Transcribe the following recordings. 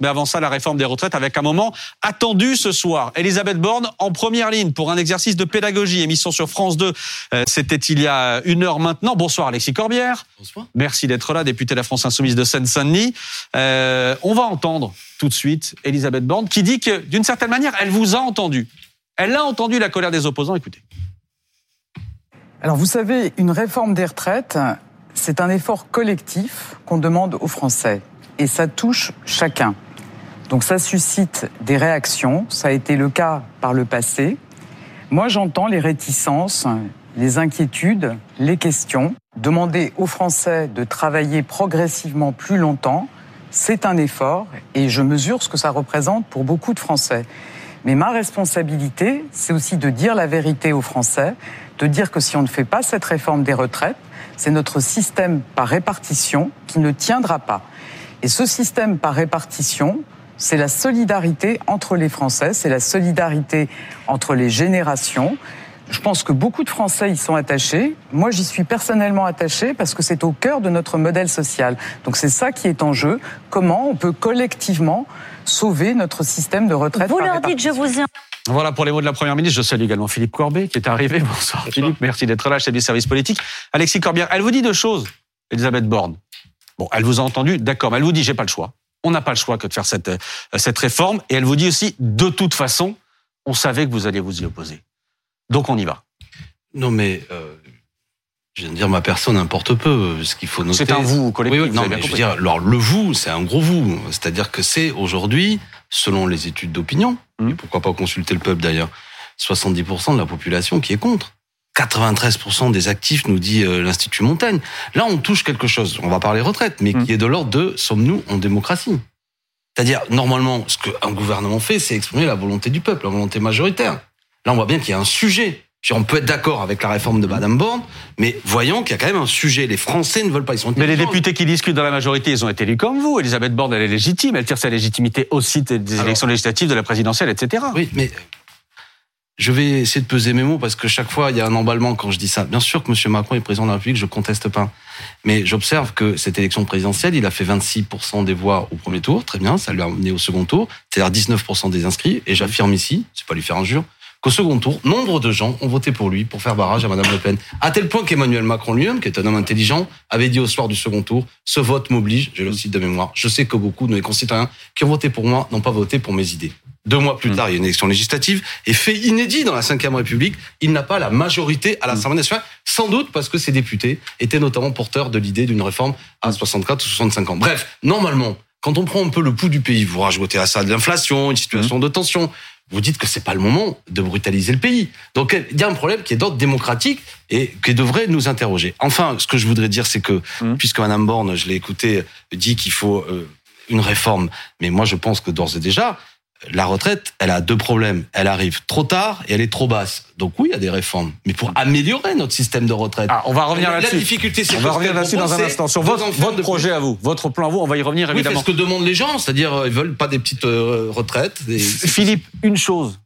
Mais avant ça, la réforme des retraites avec un moment attendu ce soir. Elisabeth Borne en première ligne pour un exercice de pédagogie. Émission sur France 2. Euh, c'était il y a une heure maintenant. Bonsoir Alexis Corbière. Bonsoir. Merci d'être là, député de la France Insoumise de Seine-Saint-Denis. Euh, on va entendre tout de suite Elisabeth Borne qui dit que d'une certaine manière, elle vous a entendu. Elle a entendu la colère des opposants. Écoutez. Alors vous savez, une réforme des retraites, c'est un effort collectif qu'on demande aux Français. Et ça touche chacun. Donc ça suscite des réactions. Ça a été le cas par le passé. Moi, j'entends les réticences, les inquiétudes, les questions. Demander aux Français de travailler progressivement plus longtemps, c'est un effort et je mesure ce que ça représente pour beaucoup de Français. Mais ma responsabilité, c'est aussi de dire la vérité aux Français, de dire que si on ne fait pas cette réforme des retraites, c'est notre système par répartition qui ne tiendra pas. Et ce système par répartition, c'est la solidarité entre les Français, c'est la solidarité entre les générations. Je pense que beaucoup de Français y sont attachés. Moi, j'y suis personnellement attaché parce que c'est au cœur de notre modèle social. Donc c'est ça qui est en jeu. Comment on peut collectivement sauver notre système de retraite Vous leur dites, je vous ai voilà pour les mots de la Première ministre. Je salue également Philippe Corbet qui est arrivé. Bonsoir, Philippe, merci d'être là, chef du service politique. Alexis Corbière, elle vous dit deux choses, Elisabeth Borne. Bon, elle vous a entendu, d'accord, mais elle vous dit j'ai pas le choix. On n'a pas le choix que de faire cette, euh, cette réforme. Et elle vous dit aussi, de toute façon, on savait que vous alliez vous y opposer. Donc on y va. Non mais euh, je viens de dire ma personne importe peu. Ce qu'il faut noter. C'est un vous collectif. Oui, oui, non, mais je veux dire, alors le vous, c'est un gros vous. C'est-à-dire que c'est aujourd'hui, selon les études d'opinion, et pourquoi pas consulter le peuple d'ailleurs, 70% de la population qui est contre. 93% des actifs, nous dit euh, l'Institut Montaigne. Là, on touche quelque chose, on va parler retraite, mais qui est de l'ordre de sommes-nous en démocratie? C'est-à-dire, normalement, ce qu'un gouvernement fait, c'est exprimer la volonté du peuple, la volonté majoritaire. Là, on voit bien qu'il y a un sujet. On peut être d'accord avec la réforme de Madame Borne, mais voyons qu'il y a quand même un sujet. Les Français ne veulent pas. Ils sont mais les députés qui discutent dans la majorité, ils ont été élus comme vous. Elisabeth Borne, elle est légitime. Elle tire sa légitimité aussi des élections législatives, de la présidentielle, etc. Oui, mais je vais essayer de peser mes mots parce que chaque fois, il y a un emballement quand je dis ça. Bien sûr que M. Macron est président de la République, je conteste pas. Mais j'observe que cette élection présidentielle, il a fait 26% des voix au premier tour. Très bien, ça lui a amené au second tour. C'est-à-dire 19% des inscrits. Et j'affirme ici, c'est pas lui faire injure, qu'au second tour, nombre de gens ont voté pour lui pour faire barrage à Madame Le Pen. À tel point qu'Emmanuel Macron lui-même, qui est un homme intelligent, avait dit au soir du second tour, ce vote m'oblige, je le cite de mémoire. Je sais que beaucoup de mes concitoyens qui ont voté pour moi n'ont pas voté pour mes idées. Deux mois plus tard, il y a une élection législative. Et fait inédit dans la Ve République, il n'a pas la majorité à l'Assemblée nationale, sans doute parce que ses députés étaient notamment porteurs de l'idée d'une réforme à 64 ou 65 ans. Bref, normalement, quand on prend un peu le pouls du pays, vous rajoutez à ça de l'inflation, une situation de tension, vous dites que c'est pas le moment de brutaliser le pays. Donc il y a un problème qui est d'ordre démocratique et qui devrait nous interroger. Enfin, ce que je voudrais dire, c'est que puisque Madame Borne, je l'ai écouté, dit qu'il faut euh, une réforme, mais moi je pense que d'ores et déjà, la retraite, elle a deux problèmes. Elle arrive trop tard et elle est trop basse. Donc oui, il y a des réformes, mais pour améliorer notre système de retraite. Ah, on va revenir là-dessus. La difficulté, c'est on va revenir là-dessus dans un instant. Sur votre, votre projet à vous, votre plan à vous, on va y revenir oui, évidemment. ce que demandent les gens, c'est-à-dire euh, ils veulent pas des petites euh, retraites. Des... Philippe, une chose,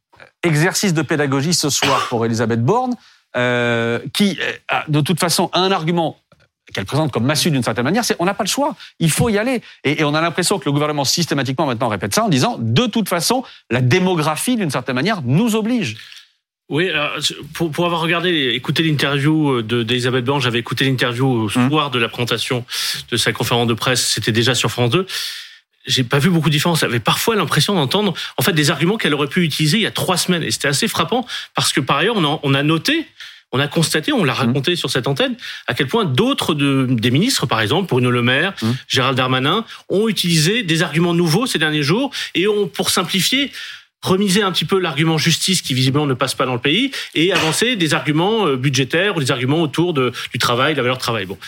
exercice de pédagogie ce soir pour Elisabeth Borne, euh, qui de toute façon a un argument qu'elle présente comme massue d'une certaine manière, c'est on n'a pas le choix, il faut y aller. Et, et on a l'impression que le gouvernement systématiquement maintenant répète ça en disant de toute façon la démographie d'une certaine manière nous oblige. Oui, alors, pour, pour avoir regardé, écouté l'interview d'Elisabeth Borne, j'avais écouté l'interview au soir de la présentation de sa conférence de presse, c'était déjà sur France 2 j'ai pas vu beaucoup de différence. J'avais parfois l'impression d'entendre en fait des arguments qu'elle aurait pu utiliser il y a trois semaines. Et c'était assez frappant parce que par ailleurs, on a, on a noté on a constaté, on l'a raconté sur cette antenne, à quel point d'autres de, des ministres, par exemple, Bruno Le Maire, Gérald Darmanin, ont utilisé des arguments nouveaux ces derniers jours et ont, pour simplifier, remiser un petit peu l'argument justice qui visiblement ne passe pas dans le pays et avancer des arguments euh, budgétaires ou des arguments autour de, du travail, de la valeur travail. Bon.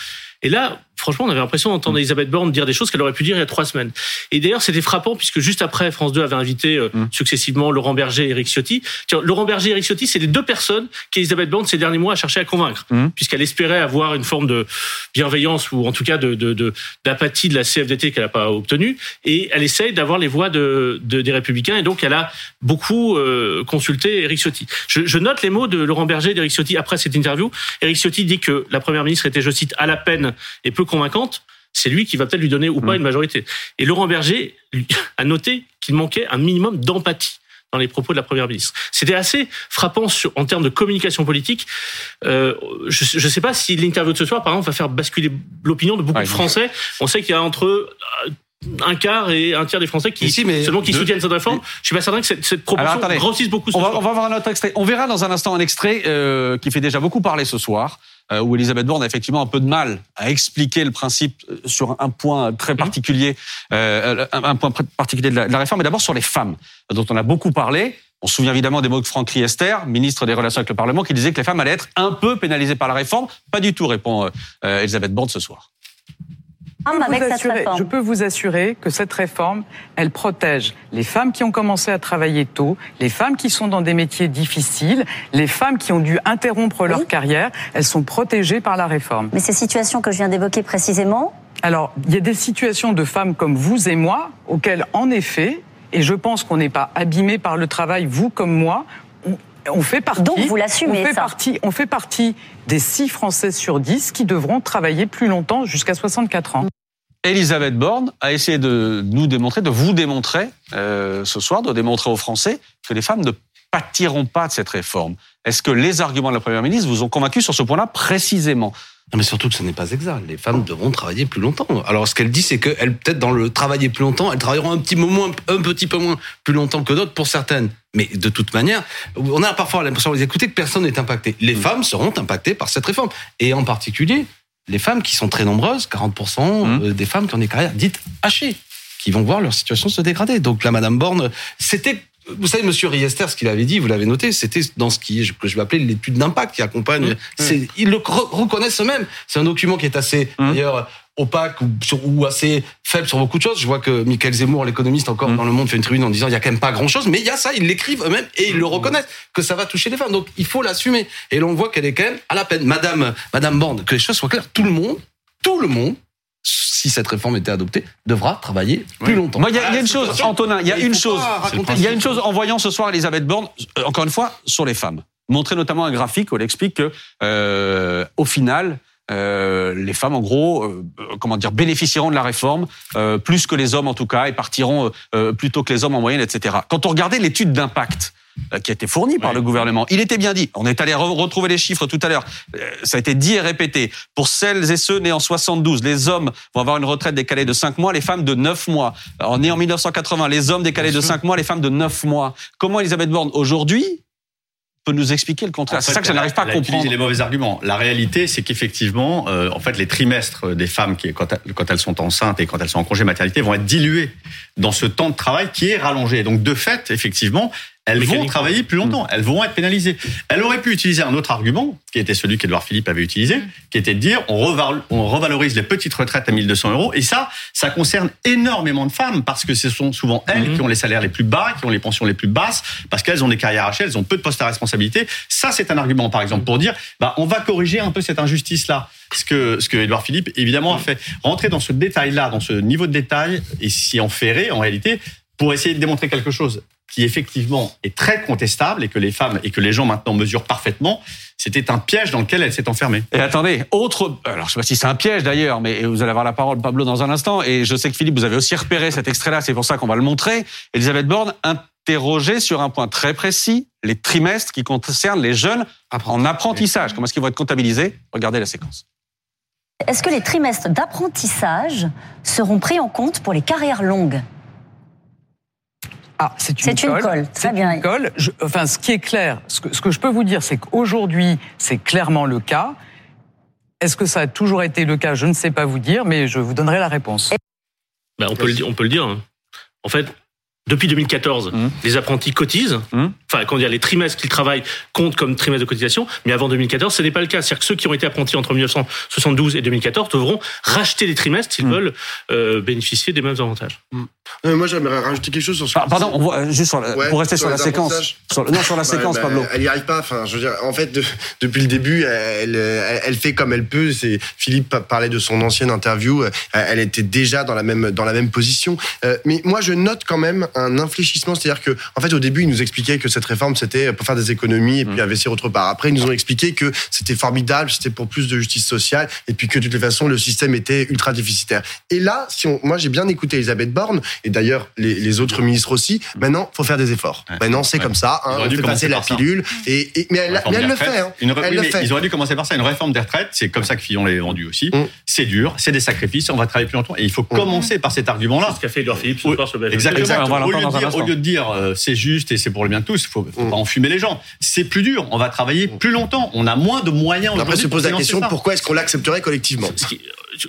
Et là, franchement, on avait l'impression d'entendre Elisabeth Borne dire des choses qu'elle aurait pu dire il y a trois semaines. Et d'ailleurs, c'était frappant puisque juste après, France 2 avait invité euh, successivement Laurent Berger et Eric Ciotti. Tiens, Laurent Berger et Eric Ciotti, c'est les deux personnes qu'Elisabeth Borne ces derniers mois a cherché à convaincre, puisqu'elle espérait avoir une forme de bienveillance ou en tout cas de d'apathie de, de, la CFDT qu'elle n'a pas obtenue, et elle essaye d'avoir les voix de, de, des Républicains, et donc elle a beaucoup euh, consulté Eric Ciotti. Je, je, note les mots de Laurent Berger et d'Eric Ciotti après cette interview. Eric Ciotti dit que la première ministre était, je cite, à la peine et peu convaincante. c'est lui qui va peut-être lui donner ou pas Mm. une majorité. Et Laurent Berger lui, a noté qu'il manquait un minimum d'empathie dans les propos de la première ministre. C'était assez frappant sur, en termes de communication politique. Euh, je ne sais pas si l'interview de ce soir, par exemple, va faire basculer l'opinion de beaucoup de. Français. On sait qu'il y a entre euh, un quart et un tiers des Français qui, Mais si, mais seulement qui de- soutiennent cette réforme. Je suis pas certain que cette, cette proportion grossisse beaucoup. Ce On va, soir. on va voir un autre extrait. On verra dans un instant un extrait euh, qui fait déjà beaucoup parler ce soir, où Elisabeth Borne a effectivement un peu de mal à expliquer le principe euh, sur un point très particulier, euh, un, point particulier de la, réforme, mais d'abord sur les femmes, dont on a beaucoup parlé. On se souvient évidemment des mots de Franck Riester, ministre des Relations avec le Parlement, qui disait que les femmes allaient être un peu pénalisées par la réforme. Pas du tout, répond euh, euh, Elisabeth Borne ce soir. Avec cette assurer- réforme. je peux vous assurer que cette réforme, elle protège les femmes qui ont commencé à travailler tôt, les femmes qui sont dans des métiers difficiles, les femmes qui ont dû interrompre leur carrière, elles sont protégées par la réforme. Mais ces situations que je viens d'évoquer précisément, Alors, il y a des situations de femmes comme vous et moi, auxquelles, en effet, et je pense qu'on n'est pas abîmés par le travail, vous comme moi, on, fait partie. Donc, vous l'assumez, on fait ça. partie, on fait partie des 6 Françaises sur 10 qui devront travailler plus longtemps, jusqu'à 64 ans. Elisabeth Borne a essayé de nous démontrer, de vous démontrer euh, ce soir, de démontrer aux Français que les femmes ne pâtiront pas de cette réforme. Est-ce que les arguments de la Première ministre vous ont convaincu sur ce point-là précisément? Non, mais surtout que ce n'est pas exact. Les femmes devront travailler plus longtemps. Alors, ce qu'elle dit, c'est qu'elles, peut-être dans le travailler plus longtemps, elles travailleront un petit peu moins, un petit peu moins plus longtemps que d'autres pour certaines. Mais de toute manière, on a parfois l'impression les écouter que personne n'est impacté. Les femmes seront impactées par cette réforme. Et en particulier, les femmes qui sont très nombreuses, 40% Mhm. euh, des femmes qui ont des carrières dites hachées, qui vont voir leur situation se dégrader. Donc, la Madame Borne, c'était vous savez, Monsieur Riester, ce qu'il avait dit, vous l'avez noté, c'était dans ce qui, que je vais appeler l'étude d'impact qui accompagne. C'est, ils le re- reconnaissent eux-mêmes. C'est un document qui est assez, Mmh. d'ailleurs, opaque ou, sur- ou assez faible sur beaucoup de choses. Je vois que Michael Zemmour, l'économiste, encore Mmh. dans Le Monde, fait une tribune en disant il y a quand même pas grand-chose, mais il y a ça, ils l'écrivent eux-mêmes et ils le reconnaissent que ça va toucher les femmes. Donc il faut l'assumer. Et l'on voit qu'elle est quand même à la peine. Madame, Madame Borne, que les choses soient claires, tout le monde, tout le monde, si cette réforme était adoptée, devra travailler plus longtemps. Moi, il y, a une chose, Antonin, il y a une chose. Il y a une chose en voyant ce soir Elisabeth Borne, euh, encore une fois, sur les femmes. Montrer notamment un graphique où elle explique que, euh, au final, euh, les femmes, en gros, euh, euh, comment dire, bénéficieront de la réforme euh, plus que les hommes en tout cas, et partiront euh, plus tôt que les hommes en moyenne, etc. Quand on regardait l'étude d'impact euh, qui a été fournie par le gouvernement, il était bien dit. On est allé re- retrouver les chiffres tout à l'heure. Euh, Ça a été dit et répété. Pour celles et ceux nés en 72, les hommes vont avoir une retraite décalée de 5 mois, les femmes de 9 mois. Alors, nés en 1980, les hommes décalés de 5 mois, les femmes de 9 mois. Comment Elisabeth Borne, aujourd'hui, peut nous expliquer le contraire En C'est ça que je n'arrive pas à comprendre. les mauvais arguments. La réalité, c'est qu'effectivement, euh, en fait, les trimestres des femmes qui, quand, elles- quand elles sont enceintes et quand elles sont en congé maternité, vont être dilués dans ce temps de travail qui est rallongé. Donc, de fait, effectivement, elles vont travailler plus longtemps. Elles vont être pénalisées. Elle aurait pu utiliser un autre argument, qui était celui qu'Edouard Philippe avait utilisé, qui était de dire on, reval- on revalorise les petites retraites à 1200 euros. Et ça, ça concerne énormément de femmes parce que ce sont souvent elles Mhm. qui ont les salaires les plus bas, qui ont les pensions les plus basses, parce qu'elles ont des carrières hachées, elles ont peu de postes à responsabilité. Ça, c'est un argument, par exemple, pour dire bah, on va corriger un peu cette injustice-là. Ce que, ce que Edouard Philippe, évidemment, a fait. Rentrer dans ce détail-là, dans ce niveau de détail, et s'y enferrer, en réalité, pour essayer de démontrer quelque chose qui effectivement est très contestable et que les femmes et que les gens maintenant mesurent parfaitement, c'était un piège dans lequel elle s'est enfermée. Et attendez, autre, alors je sais pas si c'est un piège d'ailleurs, mais vous allez avoir la parole Pablo dans un instant, et je sais que Philippe, vous avez aussi repéré cet extrait-là, c'est pour ça qu'on va le montrer. Elisabeth Borne interrogée sur un point très précis, les trimestres qui concernent les jeunes en apprentissage. Comment est-ce qu'ils vont être comptabilisés? Regardez la séquence. est-ce que les trimestres d'apprentissage seront pris en compte pour les carrières longues? Ah, c'est une, C'est une colle. très C'est bien. une colle. Je- enfin, ce qui est clair, ce que, ce que je peux vous dire, c'est qu'aujourd'hui, c'est clairement le cas. Est-ce que ça a toujours été le cas? Je ne sais pas vous dire, mais je vous donnerai la réponse. Ben, on, peut le, dire- on peut le dire. hein. En fait, depuis 2014, Mhm. les apprentis cotisent. Mhm. Enfin, quand dire les trimestres qu'ils travaillent comptent comme trimestres de cotisation. Mais avant 2014, ce n'est pas le cas. C'est-à-dire que ceux qui ont été apprentis entre 1972 et 2014 devront racheter des trimestres s'ils Mhm. veulent euh, bénéficier des mêmes avantages. Euh, moi, j'aimerais rajouter quelque chose sur ce ah, Pardon, euh, juste pour rester sur, la séquence. Non, sur la séquence, bah, Pablo. Elle n'y arrive pas. Enfin, je veux dire, en fait, depuis le début, elle, euh, elle, fait comme elle peut. C'est Philippe parlait de son ancienne interview. Elle était déjà dans la même dans la même position. Mais moi, je note quand même un infléchissement, c'est-à-dire que, en fait, au début, ils nous expliquaient que cette réforme c'était pour faire des économies et puis mm. investir autre part. Après, ils nous ont expliqué que c'était formidable, c'était pour plus de justice sociale et puis que de toutes les façons, le système était ultra déficitaire. Et là, si moi, j'ai bien écouté Elisabeth Borne et d'ailleurs les, autres ministres aussi. Maintenant, faut faire des efforts. Ouais. Maintenant, c'est comme ça. Hein, on fait passer la pilule. Et, mais elle, le fait. Hein. Ils auraient dû commencer par ça. Une réforme des retraites, c'est comme ça que Fillon l'avait vendu aussi. Mm. C'est dur, c'est des sacrifices, on va travailler plus longtemps. Et il faut mm. commencer par cet argument-là. Ce qu'a fait Edouard Philippe ce soir sur Exactement. Au, lieu de dire, euh, c'est juste et c'est pour le bien de tous, il faut, faut pas enfumer les gens. C'est plus dur, on va travailler plus longtemps, on a moins de moyens. Après, se pose la question pourquoi est-ce qu'on l'accepterait collectivement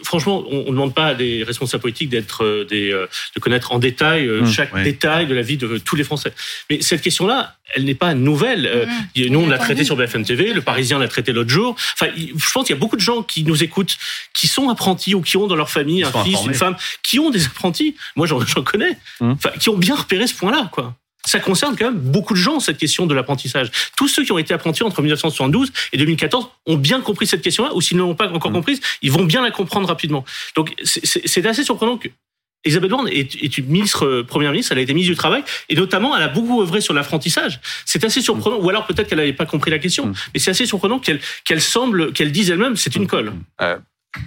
franchement, on ne demande pas à des responsables politiques d'être euh, des, euh, de connaître en détail euh, chaque détail de la vie de tous les Français. Mais cette question-là, elle n'est pas nouvelle. Mmh, nous, on l'a traité sur BFM TV, le Parisien l'a traité l'autre jour. Enfin, je pense qu'il y a beaucoup de gens qui nous écoutent, qui sont apprentis ou qui ont dans leur famille un fils, une femme, qui ont des apprentis. Moi, j'en connais. Enfin, qui ont bien repéré ce point-là, quoi ça concerne quand même beaucoup de gens, cette question de l'apprentissage. Tous ceux qui ont été apprentis entre 1972 et 2014 ont bien compris cette question-là, ou s'ils ne l'ont pas encore mmh. comprise, ils vont bien la comprendre rapidement. Donc c'est assez surprenant que Elisabeth Borne est, une ministre, euh, première ministre, elle a été ministre du Travail, et notamment, elle a beaucoup œuvré sur l'apprentissage. C'est assez surprenant, mmh. ou alors peut-être qu'elle n'avait pas compris la question, mmh. mais c'est assez surprenant qu'elle semble, qu'elle dise elle-même, c'est une colle. Euh,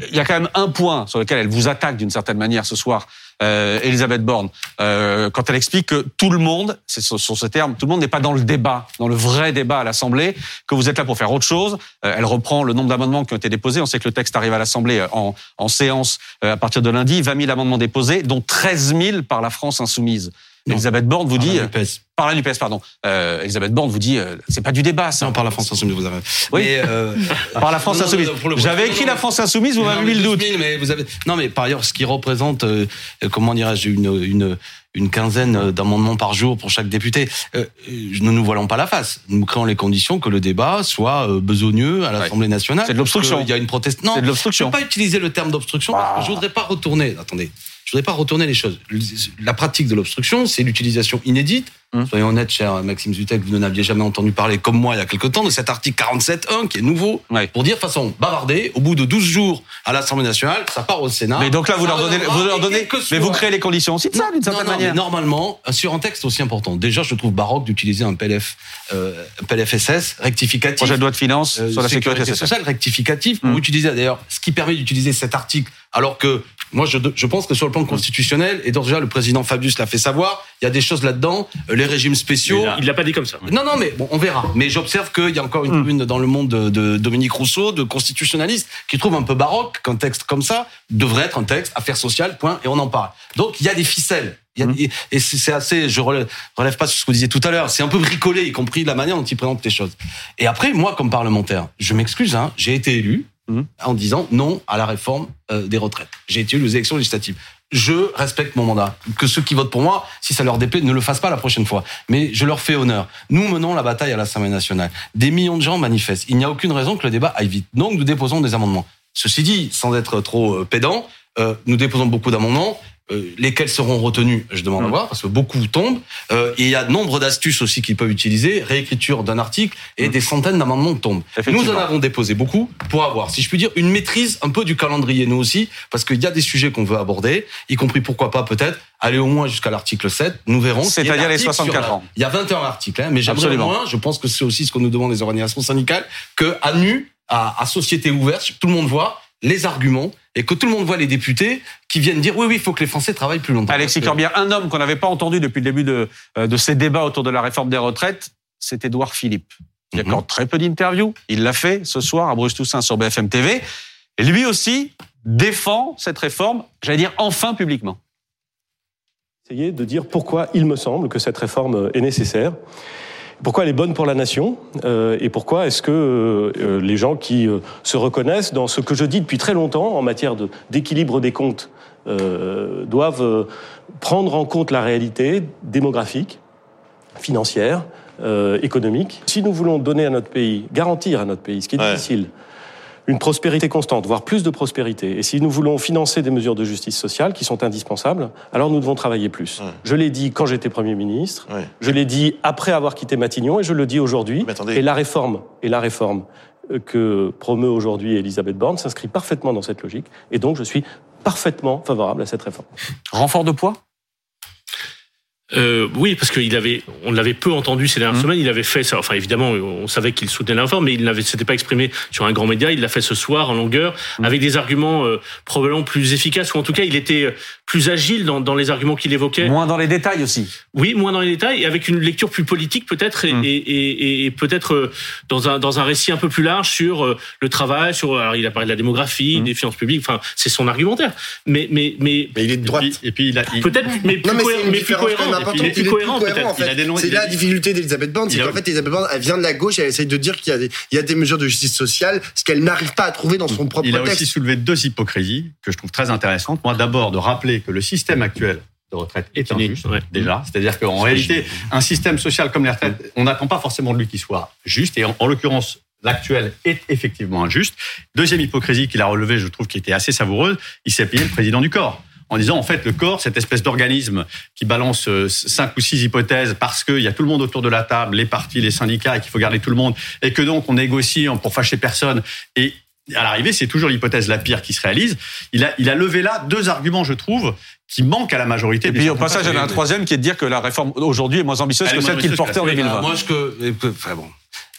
il y a quand même un point sur lequel elle vous attaque d'une certaine manière ce soir, euh, Elisabeth Borne, euh, quand elle explique que tout le monde, c'est sur, ce terme, tout le monde n'est pas dans le débat, dans le vrai débat à l'Assemblée, que vous êtes là pour faire autre chose. Euh, elle reprend le nombre d'amendements qui ont été déposés. On sait que le texte arrive à l'Assemblée euh, en, séance euh, à partir de lundi. 20 000 amendements déposés, dont 13 000 par la France insoumise. Non. Elisabeth Borne vous par dit. La par la NUPES, pardon. Euh, Elisabeth Borne vous dit, euh, c'est pas du débat, ça. Non, par la France Insoumise, vous avez. Oui. Par la France Insoumise. J'avais écrit la France Insoumise, vous m'avez mis le doute. mais vous avez... Non, mais par ailleurs, ce qui représente comment dirais-je, une, une, quinzaine d'amendements par jour pour chaque député. Euh, euh, ne nous voilons pas la face. Nous créons les conditions que le débat soit euh, besogneux à l'Assemblée nationale. C'est de l'obstruction. Il y a une protestation. Non, de. Je ne pas utiliser le terme d'obstruction parce que ah. je ne voudrais pas retourner. Attendez. Je voudrais pas retourner les choses. La pratique de l'obstruction, c'est l'utilisation inédite. Hum. Soyons honnêtes, cher Maxime Zutek, vous n'en aviez jamais entendu parler comme moi il y a quelque temps de cet article 47.1 qui est nouveau pour dire façon bavardée. Au bout de 12 jours à l'Assemblée nationale, ça part au Sénat. Mais donc là, vous leur donnez, vous leur donnez, mais vous créez les conditions aussi de ça d'une certaine manière. Mais normalement, euh, sur un texte aussi important. Déjà, je trouve baroque d'utiliser un PLF, euh, PLFSS rectificatif. Projet de loi de finances euh, sur la sécurité, sociale. sociale rectificatif pour hum. d'ailleurs ce qui permet d'utiliser cet article alors que moi, je, je, pense que sur le plan constitutionnel, et déjà le président Fabius l'a fait savoir, il y a des choses là-dedans, euh, les régimes spéciaux. Il l'a pas dit comme ça. Non, non, mais bon, on verra. Mais j'observe qu'il y a encore une hmm. commune dans le monde de, de, Dominique Rousseau, de constitutionnalistes, qui trouve un peu baroque qu'un texte comme ça devrait être un texte affaires sociales, point, et on en parle. Donc il y a des ficelles. Y a. Hmm. Et c'est assez, je relève, relève pas ce que vous disiez tout à l'heure, c'est un peu bricolé, y compris la manière dont il présente les choses. Et après, moi, comme parlementaire, je m'excuse, hein, j'ai été élu, Mhm. en disant non à la réforme euh, des retraites. J'ai été élu aux élections législatives. Je respecte mon mandat. Que ceux qui votent pour moi, si ça leur déplaît, ne le fassent pas la prochaine fois. Mais je leur fais honneur. Nous menons la bataille à l'Assemblée nationale. Des millions de gens manifestent. Il n'y a aucune raison que le débat aille vite. Donc nous déposons des amendements. Ceci dit, sans être trop euh, pédant, euh, nous déposons beaucoup d'amendements euh, lesquels seront retenus, je demande à mm. voir, parce que beaucoup tombent. Euh, il y a nombre d'astuces aussi qu'ils peuvent utiliser, réécriture d'un article, et mm. des centaines d'amendements tombent. Nous en avons déposé beaucoup pour avoir, si je puis dire, une maîtrise un peu du calendrier, nous aussi, parce qu'il y a des sujets qu'on veut aborder, y compris pourquoi pas peut-être aller au moins jusqu'à l'article 7, nous verrons. C'est-à-dire les 64 la... ans. Il y a 21 articles, hein, mais j'aimerais moins, je pense que c'est aussi ce qu'on nous demande les organisations syndicales, que à nu, à, à société ouverte, tout le monde voit, les arguments et que tout le monde voit les députés qui viennent dire oui, oui, il faut que les Français travaillent plus longtemps. Alexis euh, Corbière, un homme qu'on n'avait pas entendu depuis le début de, euh, de ces débats autour de la réforme des retraites, c'est Édouard Philippe. Il accorde mhm. mm -hmm. très peu d'interviews. Il l'a fait ce soir à Bruce Toussaint sur BFM TV. Et lui aussi défend cette réforme, j'allais dire enfin publiquement. Essayez de dire pourquoi il me semble que cette réforme est nécessaire pourquoi elle est bonne pour la nation euh, et pourquoi est-ce que euh, euh, les gens qui se reconnaissent dans ce que je dis depuis très longtemps en matière d'équilibre des comptes doivent prendre en compte la réalité démographique, financière, économique. Si nous voulons donner à notre pays, garantir à notre pays, ce qui est difficile, une prospérité constante, voire plus de prospérité. Et si nous voulons financer des mesures de justice sociale qui sont indispensables, alors nous devons travailler plus. Ouais. Je l'ai dit quand j'étais Premier ministre, Ouais. je l'ai dit après avoir quitté Matignon, et je le dis aujourd'hui. Mais attendez. Et la réforme, et la réforme que promeut aujourd'hui Elisabeth Borne s'inscrit parfaitement dans cette logique. Et donc, je suis parfaitement favorable à cette réforme. Renfort de poids? Euh, oui, parce qu'il avait, on l'avait peu entendu ces dernières semaines. Il avait fait ça. Enfin, évidemment, on savait qu'il soutenait la réforme, mais il n'avait, s'était pas exprimé sur un grand média. Il l'a fait ce soir en longueur, avec des arguments euh, probablement plus efficaces, ou en tout cas, il était euh, plus agile dans, dans les arguments qu'il évoquait. Moins dans les détails aussi. Oui, moins dans les détails, et avec une lecture plus politique peut-être, et, Mm. et, et, et peut-être euh, dans un dans un récit un peu plus large sur euh, le travail, sur alors il a parlé de la démographie, Mm. des finances publiques. Enfin, c'est son argumentaire. Mais mais mais Mais il est de droite. Et puis, et puis il a, il- peut-être, mais plus, Non, mais cohérent, il est plus cohérent en fait. Il a dénoncé- C'est a la difficulté d'Elisabeth Borne, c'est qu'en fait, Elisabeth Borne, elle vient de la gauche, elle essaye de dire qu'il y a des, il y a des mesures de justice sociale, ce qu'elle n'arrive pas à trouver dans son propre Il a texte. aussi soulevé deux hypocrisies que je trouve très intéressantes. Moi, d'abord, de rappeler que le système actuel de retraite est injuste, Ouais. déjà. C'est-à-dire qu'en réalité, un système social comme les retraites, on n'attend pas forcément de lui qu'il soit juste. Et en, en l'occurrence, l'actuel est effectivement injuste. Deuxième hypocrisie qu'il a relevée, je trouve, qui était assez savoureuse, il s'est payé le président du corps. En disant, en fait, le corps, cette espèce d'organisme qui balance euh, cinq ou six hypothèses parce qu'il y a tout le monde autour de la table, les partis, les syndicats, et qu'il faut garder tout le monde, et que donc on négocie pour fâcher personne. Et à l'arrivée, c'est toujours l'hypothèse la pire qui se réalise. Il a, il a levé là deux arguments, je trouve, qui manquent à la majorité. Et puis au passage, il y en a un troisième qui est de dire que la réforme aujourd'hui est moins ambitieuse Elle que celle qu'il portait en que la- 2020. Moi, je que- enfin bon.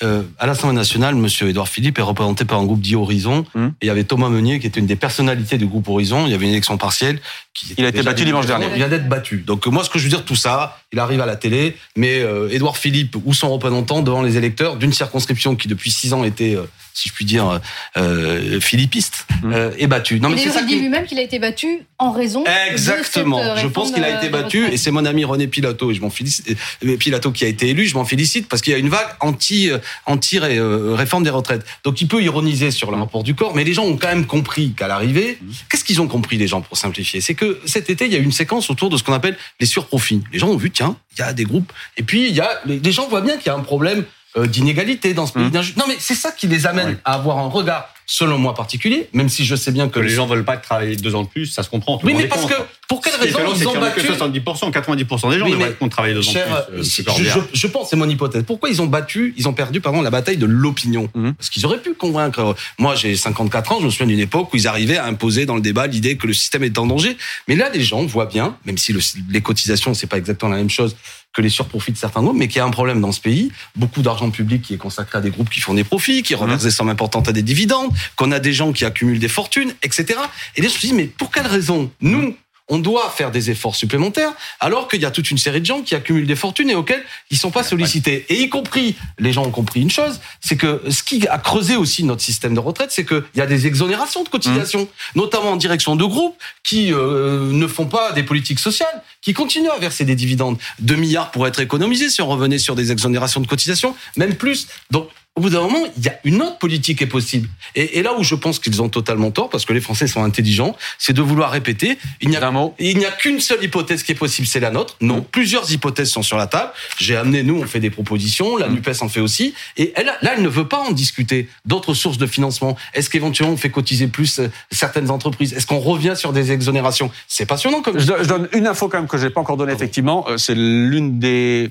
Euh, à l'Assemblée nationale, Monsieur Édouard Philippe est représenté par un groupe dit Horizon. Hum. Et il y avait Thomas Meunier, qui était une des personnalités du groupe Horizon. Il y avait une élection partielle. Qui Il a été battu dimanche dernier. Il vient d'être battu. Donc moi, ce que je veux dire, tout ça, il arrive à la télé, mais euh, Édouard Philippe ou son représentant devant les électeurs d'une circonscription qui depuis six ans était, euh, si je puis dire, euh, philippiste, Hum. euh, est battu. Non, mais c'est ça il dit lui-même qu'il a été battu en raison. Exactement. De cette, euh, je pense qu'il a été battu et c'est mon ami René Pilato et je m'en félicite. euh, Pilato qui a été élu, je m'en félicite parce qu'il y a une vague anti euh, anti ré- euh, réforme des retraites. Donc il peut ironiser sur le rapport du corps, mais les gens ont quand même compris qu'à l'arrivée, qu'est-ce qu'ils ont compris les gens pour simplifier? C'est que cet été il y a eu une séquence autour de ce qu'on appelle les surprofits. Les gens ont vu tiens, il y a des groupes et puis il y a les, gens voient bien qu'il y a un problème euh, d'inégalité dans ce pays. d'inju- Non mais c'est ça qui les amène Ouais. à avoir un regard selon moi particulier, même si je sais bien que Que les gens veulent pas travailler deux ans de plus, ça se comprend. tout oui, mais parce que pour quelle raison ils ont a que battu 70%, 90% des gens Oui, devraient travailler deux ans de plus. euh, je, je- je pense, c'est mon hypothèse. Pourquoi ils ont battu, ils ont perdu, pardon, la bataille de l'opinion Mhm. Parce qu'ils auraient pu convaincre. Moi, j'ai 54 ans, je me souviens d'une époque où ils arrivaient à imposer dans le débat l'idée que le système est en danger. Mais là, les gens voient bien, même si le- les cotisations, c'est pas exactement la même chose que les surprofits de certains groupes, mais qu'il y a un problème dans ce pays. Beaucoup d'argent public qui est consacré à des groupes qui font des profits, qui reversent des sommes importantes à des dividendes, qu'on a des gens qui accumulent des fortunes, etc. Et là, je me suis dit, mais pour quelle raison nous on doit faire des efforts supplémentaires, alors qu'il y a toute une série de gens qui accumulent des fortunes et auxquels ils sont pas sollicités. Et y compris, les gens ont compris une chose, c'est que ce qui a creusé aussi notre système de retraite, c'est qu'il y a des exonérations de cotisations, notamment en direction de groupes qui euh, ne font pas des politiques sociales, qui continuent à verser des dividendes. 2 milliards pour être économisés si on revenait sur des exonérations de cotisations, même plus. Donc, au bout d'un moment, il y a une autre politique qui est possible. Et, et là où je pense qu'ils ont totalement tort, parce que les Français sont intelligents, c'est de vouloir répéter, il n'y a D'un mot. il n'y a qu'une seule hypothèse qui est possible, c'est la nôtre. Non, plusieurs hypothèses sont sur la table. J'ai amené, nous, on fait des propositions, la NUPES en fait aussi. Et elle, là, elle ne veut pas en discuter d'autres sources de financement. Est-ce qu'éventuellement on fait cotiser plus euh, certaines entreprises? Est-ce qu'on revient sur des exonérations? C'est passionnant comme Je, je donne une info quand même que j'ai pas encore donnée, effectivement. Euh, C'est l'une des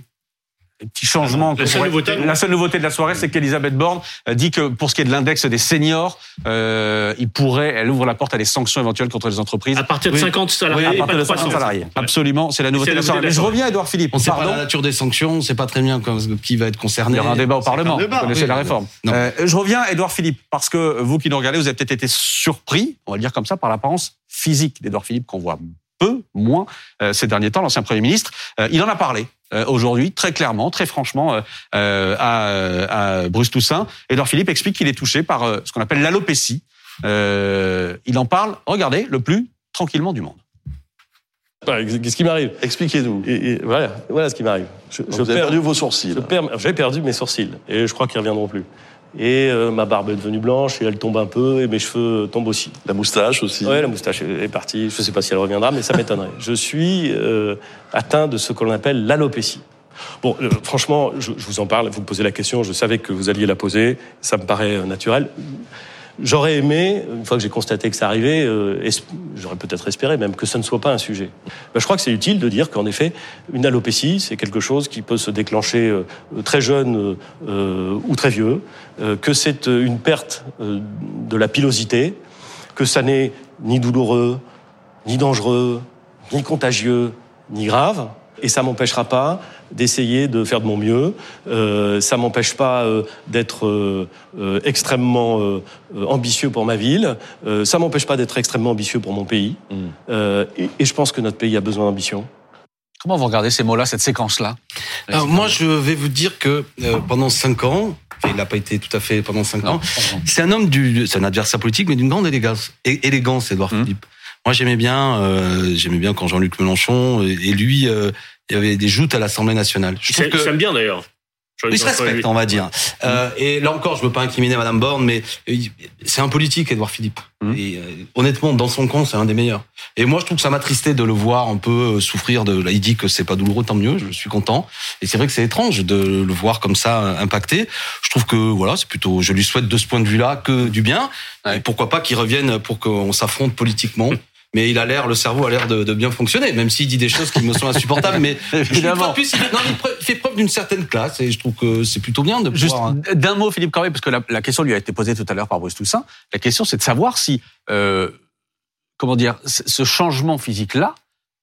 petits changements. La que seule nouveauté. la seule nouveauté de la soirée, c'est qu'Elisabeth Borne euh, dit que pour ce qui est de l'index des seniors, euh, il pourrait, elle ouvre la porte à des sanctions éventuelles contre les entreprises. À partir de Oui. 50 salariés, à et partir pas de de 50 croissance. salariés. Absolument, c'est la nouveauté de la soirée. Mais je reviens à Edouard Philippe. On ne sait pas Pardon. la nature des sanctions, on ne sait pas très bien qui va être concerné. Il y aura un débat au Parlement. débat, Vous connaissez oui. la réforme. Euh, je reviens à Édouard Philippe, parce que vous qui nous regardez, vous avez peut-être été surpris, on va le dire comme ça, par l'apparence physique d'Édouard Philippe qu'on voit peu, moins euh, ces derniers temps, l'ancien Premier ministre. Euh, il en a parlé aujourd'hui, très clairement, très franchement, euh, euh, à, à Bruce Toussaint. Édouard Philippe explique qu'il est touché par euh, ce qu'on appelle l'alopécie. Euh, il en parle, regardez, le plus tranquillement du monde. Voilà, Qu'est-ce qui m'arrive? Expliquez-nous. Et- et voilà, voilà ce qui m'arrive. Je, Vous avez perdu vos sourcils. J'ai perdu mes sourcils et je crois qu'ils reviendront plus. Et euh, ma barbe est devenue blanche et elle tombe un peu et mes cheveux tombent aussi. La moustache aussi. Ouais, la moustache est partie. Je ne sais pas si elle reviendra, mais ça m'étonnerait. je suis euh, atteint de ce qu'on appelle l'alopécie. Bon, euh, franchement, je, je vous en parle. Vous me posez la question. Je savais que vous alliez la poser. Ça me paraît naturel. J'aurais aimé, une fois que j'ai constaté que ça arrivait, euh, j'aurais peut-être espéré même que ça ne soit pas un sujet. Ben, je crois que c'est utile de dire qu'en effet, une alopécie, c'est quelque chose qui peut se déclencher euh, très jeune euh, ou très vieux, que c'est une perte de la pilosité, que ça n'est ni douloureux, ni dangereux, ni contagieux, ni grave. Et ça m'empêchera pas d'essayer de faire de mon mieux. Euh, ça m'empêche pas euh, d'être euh, euh, extrêmement ambitieux pour ma ville. Euh, ça m'empêche pas d'être extrêmement ambitieux pour mon pays. Euh, et, et je pense que notre pays a besoin d'ambition. Comment vous regardez ces mots-là, cette séquence-là? Alors moi, je vais vous dire que euh, pendant cinq ans, il n'a pas été tout à fait pendant cinq Non, ans, c'est un homme du, c'est un adversaire politique, mais d'une grande élégance, élégance, Édouard Hum. Philippe. Moi, j'aimais bien, euh, j'aimais bien quand Jean-Luc Mélenchon et, et lui, euh, il y avait des joutes à l'Assemblée nationale. Je Il que s'aime bien d'ailleurs. il se respecte, on va dire. Euh, et là encore, je veux pas incriminer Madame Borne, mais euh, c'est un politique, Édouard Philippe. Mmh. Et euh, honnêtement, dans son camp, c'est un des meilleurs. Et moi, je trouve que ça m'a tristé de le voir un peu euh, souffrir. De, là, il dit que c'est pas douloureux, tant mieux. Je suis content. Et c'est vrai que c'est étrange de le voir comme ça impacté. Je trouve que voilà, c'est plutôt. Je lui souhaite de ce point de vue-là que du bien. Et pourquoi pas qu'il revienne pour qu'on s'affronte politiquement. Mais il a l'air, le cerveau a l'air de, de bien fonctionner, même s'il dit des choses qui me sont insupportables. Mais Évidemment. Non, il pre- il fait preuve d'une certaine classe et je trouve que c'est plutôt bien de Juste pouvoir. d'un mot, Philippe Corbet, parce que la, la question lui a été posée tout à l'heure par Bruce Toussaint. La question, c'est de savoir si, euh, comment dire, ce changement physique-là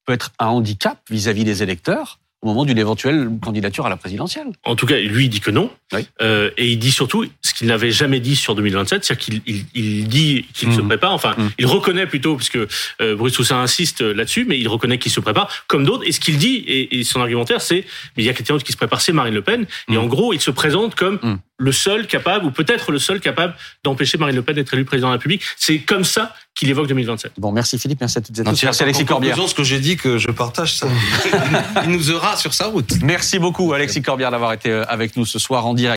peut être un handicap vis-à-vis des électeurs au moment d'une éventuelle candidature à la présidentielle. En tout cas, lui, il dit que non. Oui. Euh, et il dit surtout ce qu'il n'avait jamais dit sur 2027, c'est-à-dire qu'il il, il dit qu'il se Mhm. prépare, enfin, Mhm. il reconnaît plutôt, puisque euh, Bruce Toussaint insiste là-dessus, mais il reconnaît qu'il se prépare, comme d'autres. Et ce qu'il dit, et, et son argumentaire, c'est, mais il y a quelqu'un d'autre qui se prépare, c'est Marine Le Pen. Et Mhm. en gros, il se présente comme le seul capable, ou peut-être le seul capable, d'empêcher Marine Le Pen d'être élue président de la République. C'est comme ça qu'il évoque 2027. Bon, merci Philippe, merci à toutes et tous. Merci Alexis en Corbière. conclusion ce que j'ai dit que je partage ça. il nous aura sur sa route. Merci beaucoup Alexis Corbière d'avoir été euh, avec nous ce soir en direct.